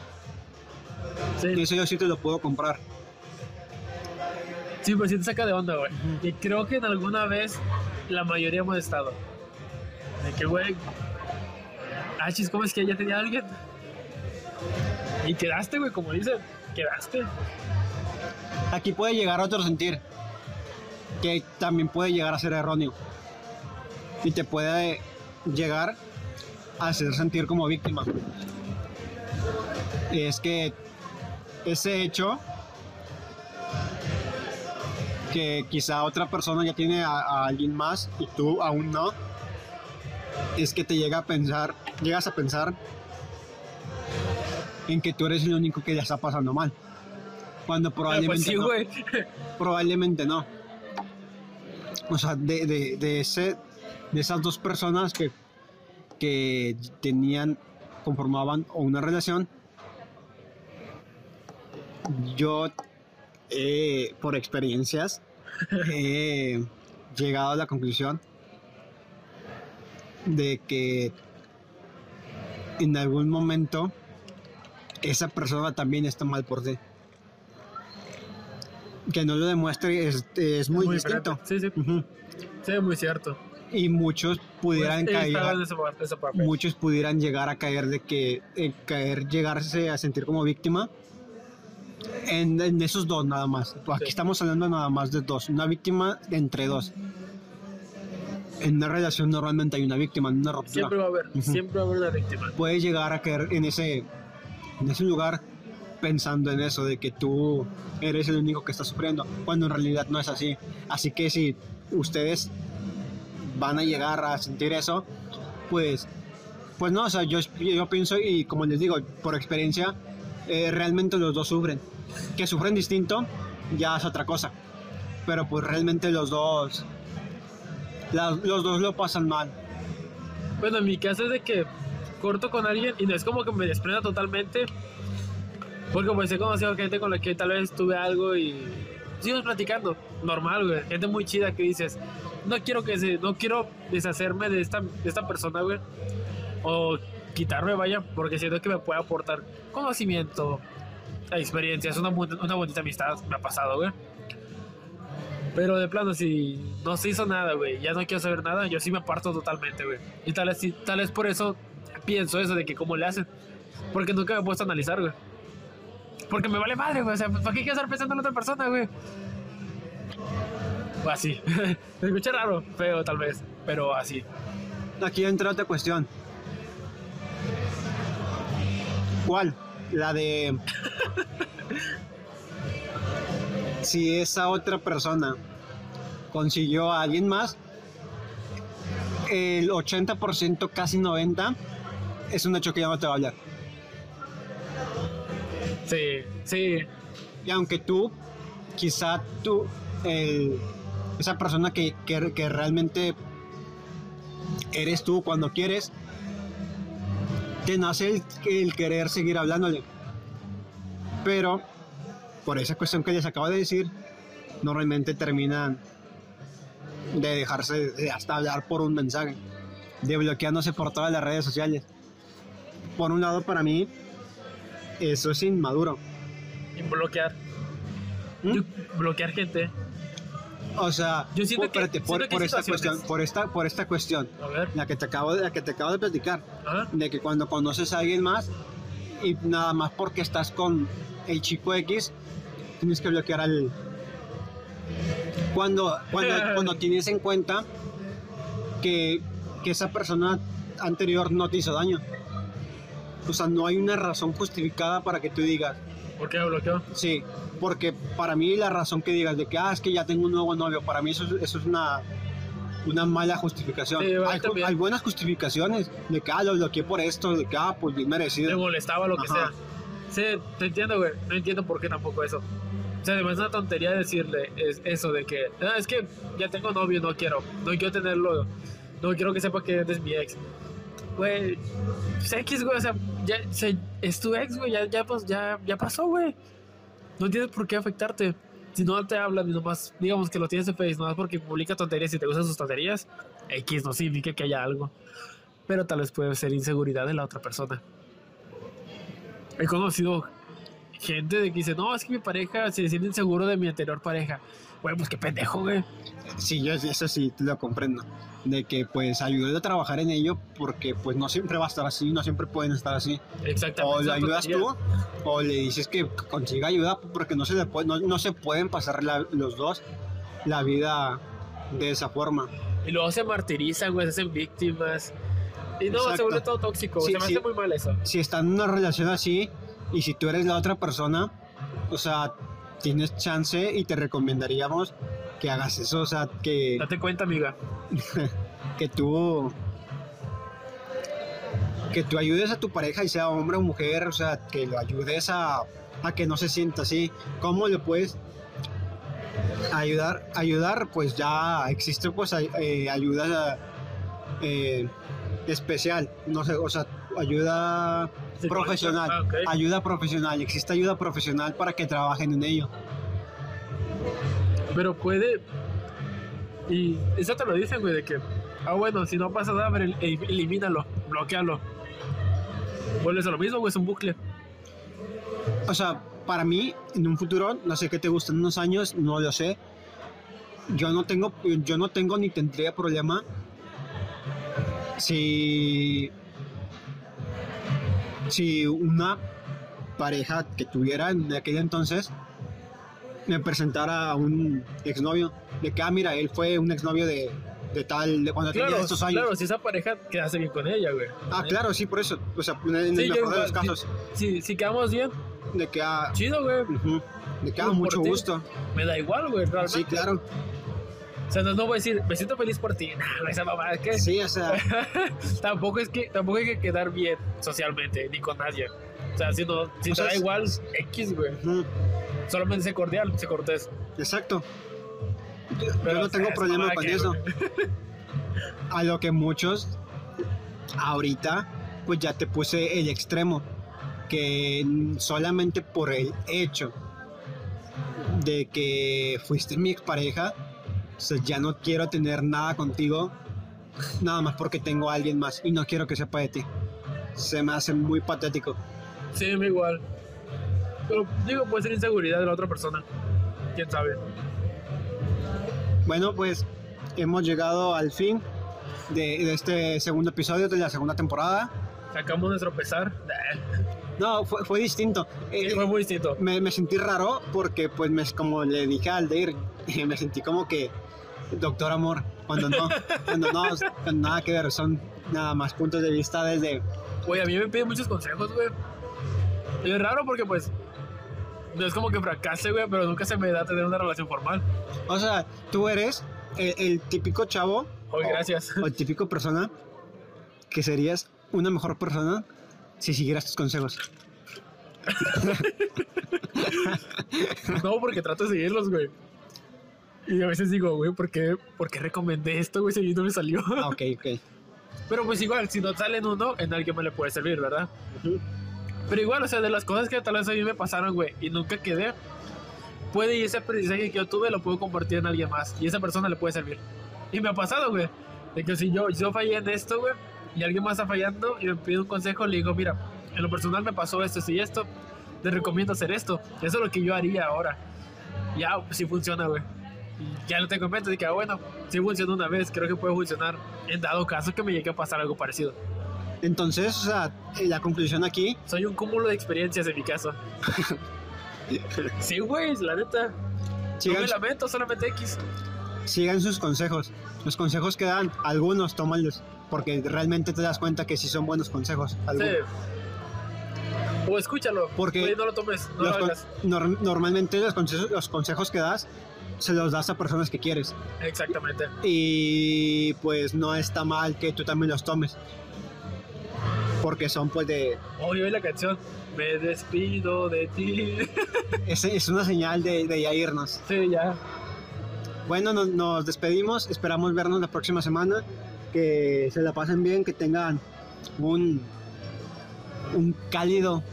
Sí, eso yo sí te lo puedo comprar. sí, pues sí te saca de onda, güey. Y creo que en alguna vez la mayoría hemos estado. De que, güey, ah, chis, ¿cómo es que ya tenía alguien? Y quedaste, güey, como dicen, quedaste. Aquí puede llegar otro sentir que también puede llegar a ser erróneo y te puede llegar hacer sentir como víctima. Es que ese hecho que quizá otra persona ya tiene a, a alguien más y tú aún no, es que te llega a pensar, llegas a pensar en que tú eres el único que ya está pasando mal. Cuando Pero pues probablemente sí, no. güey. Probablemente no. O sea, de, de, de ese, de esas dos personas que, que tenían, conformaban una relación, yo, eh, por experiencias, he llegado a la conclusión de que en algún momento esa persona también está mal por ti. Que no lo demuestre es, es muy, distinto. diferente. Sí, sí, Ujú. sí, muy cierto. Y muchos pudieran Pues, caer, muchos pudieran llegar a caer de que eh, caer, llegarse a sentir como víctima en, en esos dos nada más. Aquí Sí. estamos hablando nada más de dos, una víctima entre dos. en una relación normalmente hay una víctima, en una ruptura. Siempre va a haber, Ujú. siempre va a haber una víctima. Puedes llegar a caer en ese, en ese lugar pensando en eso, de que tú eres el único que está sufriendo, cuando en realidad no es así. Así que si ustedes van a llegar a sentir eso, pues, pues no, o sea, yo, pienso y como les digo, por experiencia, eh, realmente los dos sufren. Que sufren distinto, ya es otra cosa. Pero pues realmente los dos, los dos lo pasan mal. Bueno, en mi caso es de que corto con alguien y no es como que me desprenda totalmente. Porque pues he conocido gente con la que tal vez tuve algo y sigo platicando. Normal, güey. Gente muy chida que dices, no quiero que se, no quiero deshacerme de esta, de esta persona, güey. O quitarme, vaya, porque siento que me puede aportar conocimiento, experiencias, una, una bonita amistad. Me ha pasado, güey. Pero de plano, si no se hizo nada, güey, ya no quiero saber nada, yo sí me aparto totalmente, güey. Y tal vez, tal vez por eso pienso eso de que cómo le hacen. Porque nunca me he puesto a analizar, güey. Porque me vale madre, güey. O sea, ¿para qué quiero estar pensando en otra persona, güey? Así. Me escucha raro, feo tal vez, pero así. Aquí entra otra cuestión. ¿Cuál? La de si esa otra persona consiguió a alguien más, el 80%, casi 90%, es un hecho que ya no te va a hablar. Sí, sí. Y aunque tú, quizá tú, esa persona que, que, que realmente eres tú cuando quieres, te nace el, el querer seguir hablándole. Pero, por esa cuestión que les acabo de decir, normalmente terminan de dejarse de hasta hablar por un mensaje, de bloqueándose por todas las redes sociales. Por un lado, para mí, eso es inmaduro. Y bloquear. ¿Mm? Yo- bloquear gente. O sea, Yo siento por, que- espérate, por, que esta cuestión, por esta, por esta cuestión, A ver. la que te acabo de, la que te acabo de platicar, Ajá. de que cuando conoces a alguien más y nada más porque estás con el chico X, tienes que bloquear al cuando cuando, cuando tienes en cuenta que, que esa persona anterior no te hizo daño. O sea, no hay una razón justificada para que tú digas, ¿Por qué bloqueó? Sí, porque para mí la razón que digas de que, ah, es que ya tengo un nuevo novio, para mí eso, es- eso es una, una mala justificación. Sí, hay, ju- hay buenas justificaciones de que, ah, lo bloqueé por esto, de que, ah, pues bien Me merecido. molestaba lo que sea. Sí, te entiendo, güey. No entiendo por qué tampoco eso. O sea, además es una tontería decirle es eso de que, ah, es que ya tengo novio, no quiero. No quiero tenerlo. No quiero que sepa que eres mi ex. Güey, X, güey, o sea, ya, se- es tu ex, güey, ya, ya, ya, ya pasó, güey. No tienes por qué afectarte. Si no te hablan nomás, digamos que lo tienes en Face, nomás porque publica tonterías y te gustan sus tonterías, X no significa que haya algo. Pero tal vez puede ser inseguridad de la otra persona. He conocido gente de que dice, no, es que mi pareja se siente inseguro de mi anterior pareja. Güey, pues qué pendejo, güey. Sí, yo eso sí lo comprendo. De que pues ayude a trabajar en ello porque pues no siempre va a estar así, no siempre pueden estar así. Exactamente. O le ayudas tú o le dices que consiga ayuda porque no se, le puede, no, no se pueden pasar la- los dos la vida de esa forma. Y luego se martirizan, güey, se hacen víctimas. Y no, se Exacto. vuelve todo tóxico. Sí, se me sí. hace muy mal eso. si están en una relación así y si tú eres la otra persona, o sea, tienes chance y te recomendaríamos que hagas eso, o sea, que, Date cuenta, amiga. que tú que tú ayudes a tu pareja y sea hombre o mujer, o sea, que lo ayudes a, a que no se sienta así. ¿Cómo le puedes ayudar? Ayudar, pues ya existe pues eh, ayuda eh, especial, no sé, o sea, ayuda profesional, Ah, ayuda profesional, existe ayuda profesional para que trabajen en ello. Pero puede. Y eso te lo dicen, güey, de que. Ah, bueno, si no pasa nada, el- el- elimínalo, bloquealo. Vuelves a lo mismo, güey, es un bucle. O sea, para mí, en un futuro, no sé qué te gustan unos años, no lo sé. Yo no tengo, yo no tengo ni tendría problema si, si una pareja que tuviera en aquel entonces me presentara a un exnovio. De que, ah, mira, él fue un exnovio de, de tal, de cuando Claro, tenía estos años. claro, si esa pareja quedase bien con ella, güey. Ah, claro, sí, por eso. O sea, en el Sí, yo mejor de los casos, Si, si quedamos bien, de que ah, chido, güey. ujú, de que ah, mucho ti. gusto. Me da igual, güey, realmente. Sí, claro. O sea, no, no voy a decir, me siento feliz por ti. Nah, esa mamá, ¿qué? Sí, o sea, tampoco es que tampoco hay que quedar bien socialmente, ni con nadie. O sea, si, no, si te da es- igual, X, güey. Solamente sé cordial, sé cortés. exacto. Yo, no tengo problema con que, eso. A lo que muchos ahorita, pues ya te puse el extremo. Que solamente por el hecho de que fuiste mi expareja, o sea, ya no quiero tener nada contigo, nada más porque tengo a alguien más y no quiero que sepa de ti. Se me hace muy patético. Sí, me igual. Pero digo, puede ser inseguridad de la otra persona. Quién sabe. Bueno, pues hemos llegado al fin de, de este segundo episodio de la segunda temporada. Sacamos nuestro pesar. No, fue, fue distinto. Fue muy distinto. me, me sentí raro porque, pues, me, como le dije al Deir, me sentí como que doctor amor, cuando no, cuando no, cuando nada que ver, son nada más puntos de vista desde... Güey, a mí me piden muchos consejos, güey. Y es raro porque, pues, no es como que fracase, güey, pero nunca se me da tener una relación formal. O sea, tú eres el, el típico chavo Oye, o- gracias. o el típico persona que serías una mejor persona si siguieras tus consejos. No, porque trato de seguirlos, güey. Y a veces digo, güey, ¿por qué, ¿por qué recomendé esto, güey? Si a mí no me salió. Ah, ok, ok. Pero pues igual, si no sale en uno, en alguien me le puede servir, ¿verdad? Pero igual, o sea, de las cosas que tal vez a mí me pasaron, güey, y nunca quedé, puede y ese aprendizaje que yo tuve lo puedo compartir en alguien más. Y esa persona le puede servir. Y me ha pasado, güey. De que si yo, yo fallé en esto, güey, y alguien más está fallando y me pide un consejo, le digo, mira, en lo personal me pasó esto, esto y esto, te recomiendo hacer esto. Eso es lo que yo haría ahora. Ya, sí funciona, güey. Ya no te comento, de que, ah, bueno, sí funcionó una vez, creo que puede funcionar en dado caso que me llegue a pasar algo parecido. Entonces, o sea, eh, la conclusión aquí, Soy un cúmulo de experiencias en mi caso. Sí, güey, la neta. No sigan, me lamento, solamente X. sigan sus consejos. Los consejos que dan, algunos tómalos, porque realmente te das cuenta que sí son buenos consejos. Sí. algunos. O escúchalo. Porque no lo tomes, no lo hagas. nor- normalmente los consejos, los consejos que das se los das a personas que quieres. Exactamente. Y pues no está mal que tú también los tomes. Porque son pues de... Oye, oye la canción. Me despido de ti. Es, es una señal de, de ya irnos. sí, ya. Bueno, nos, nos despedimos. Esperamos vernos la próxima semana. Que se la pasen bien, que tengan un, un cálido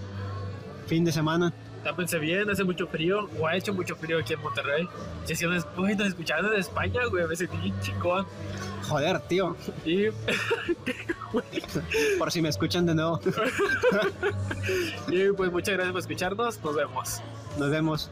fin de semana. Tápense bien, hace mucho frío. O ha hecho mucho frío aquí en Monterrey. Si es que nos, güey, nos escucharon de España, güey. Me sentí chingón. Joder, tío. Y, Por si me escuchan de nuevo. y pues muchas gracias por escucharnos. Nos vemos. Nos vemos.